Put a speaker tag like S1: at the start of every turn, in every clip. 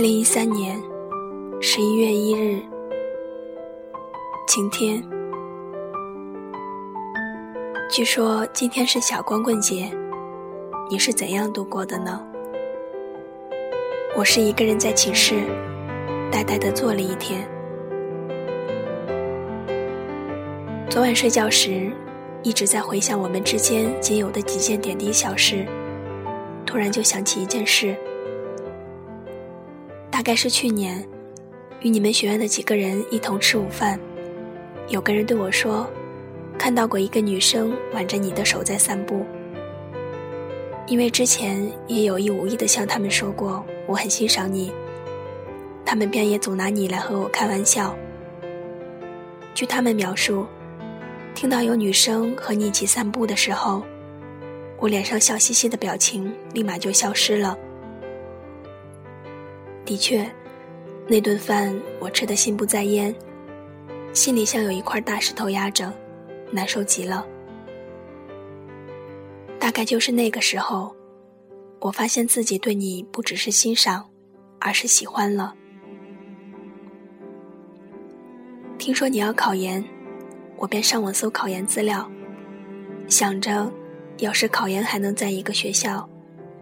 S1: 二零一三年十一月一日，晴天。据说今天是小光棍节，你是怎样度过的呢？我是一个人在寝室呆呆的坐了一天。昨晚睡觉时，一直在回想我们之间仅有的几件点滴小事，突然就想起一件事。大概是去年，与你们学院的几个人一同吃午饭，有个人对我说，看到过一个女生挽着你的手在散步。因为之前也有意无意的向他们说过我很欣赏你，他们便也总拿你来和我开玩笑。据他们描述，听到有女生和你一起散步的时候，我脸上笑嘻嘻的表情立马就消失了。的确，那顿饭我吃得心不在焉，心里像有一块大石头压着，难受极了。大概就是那个时候，我发现自己对你不只是欣赏，而是喜欢了。听说你要考研，我便上网搜考研资料，想着，要是考研还能在一个学校，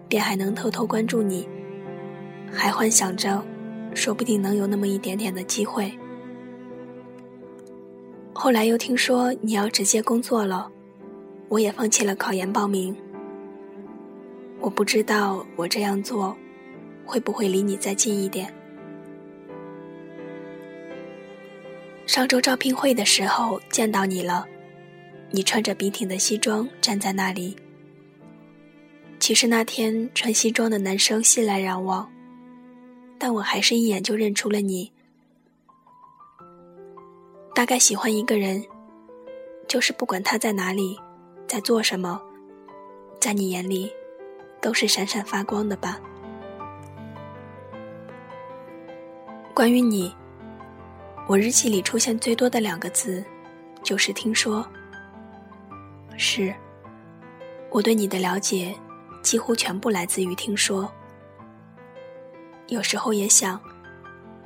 S1: 便还能偷偷关注你。还幻想着，说不定能有那么一点点的机会。后来又听说你要直接工作了，我也放弃了考研报名。我不知道我这样做，会不会离你再近一点。上周招聘会的时候见到你了，你穿着笔挺的西装站在那里。其实那天穿西装的男生熙来攘往。但我还是一眼就认出了你。大概喜欢一个人，就是不管他在哪里，在做什么，在你眼里，都是闪闪发光的吧。关于你，我日记里出现最多的两个字，就是听说。是，我对你的了解，几乎全部来自于听说。有时候也想，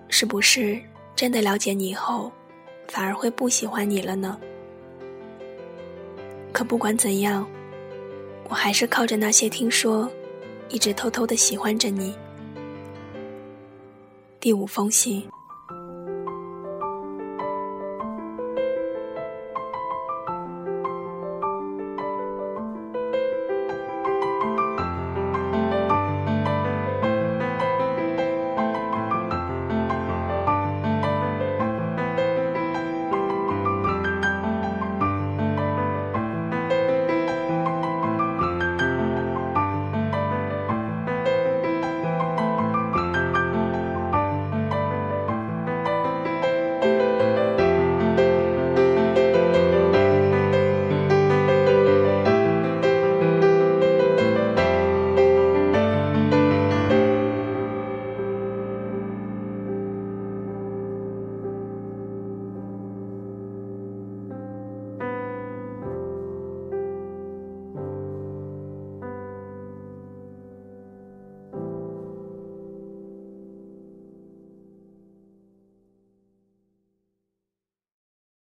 S1: 是不是真的了解你以后，反而会不喜欢你了呢？可不管怎样，我还是靠着那些听说，一直偷偷的喜欢着你。第五封信。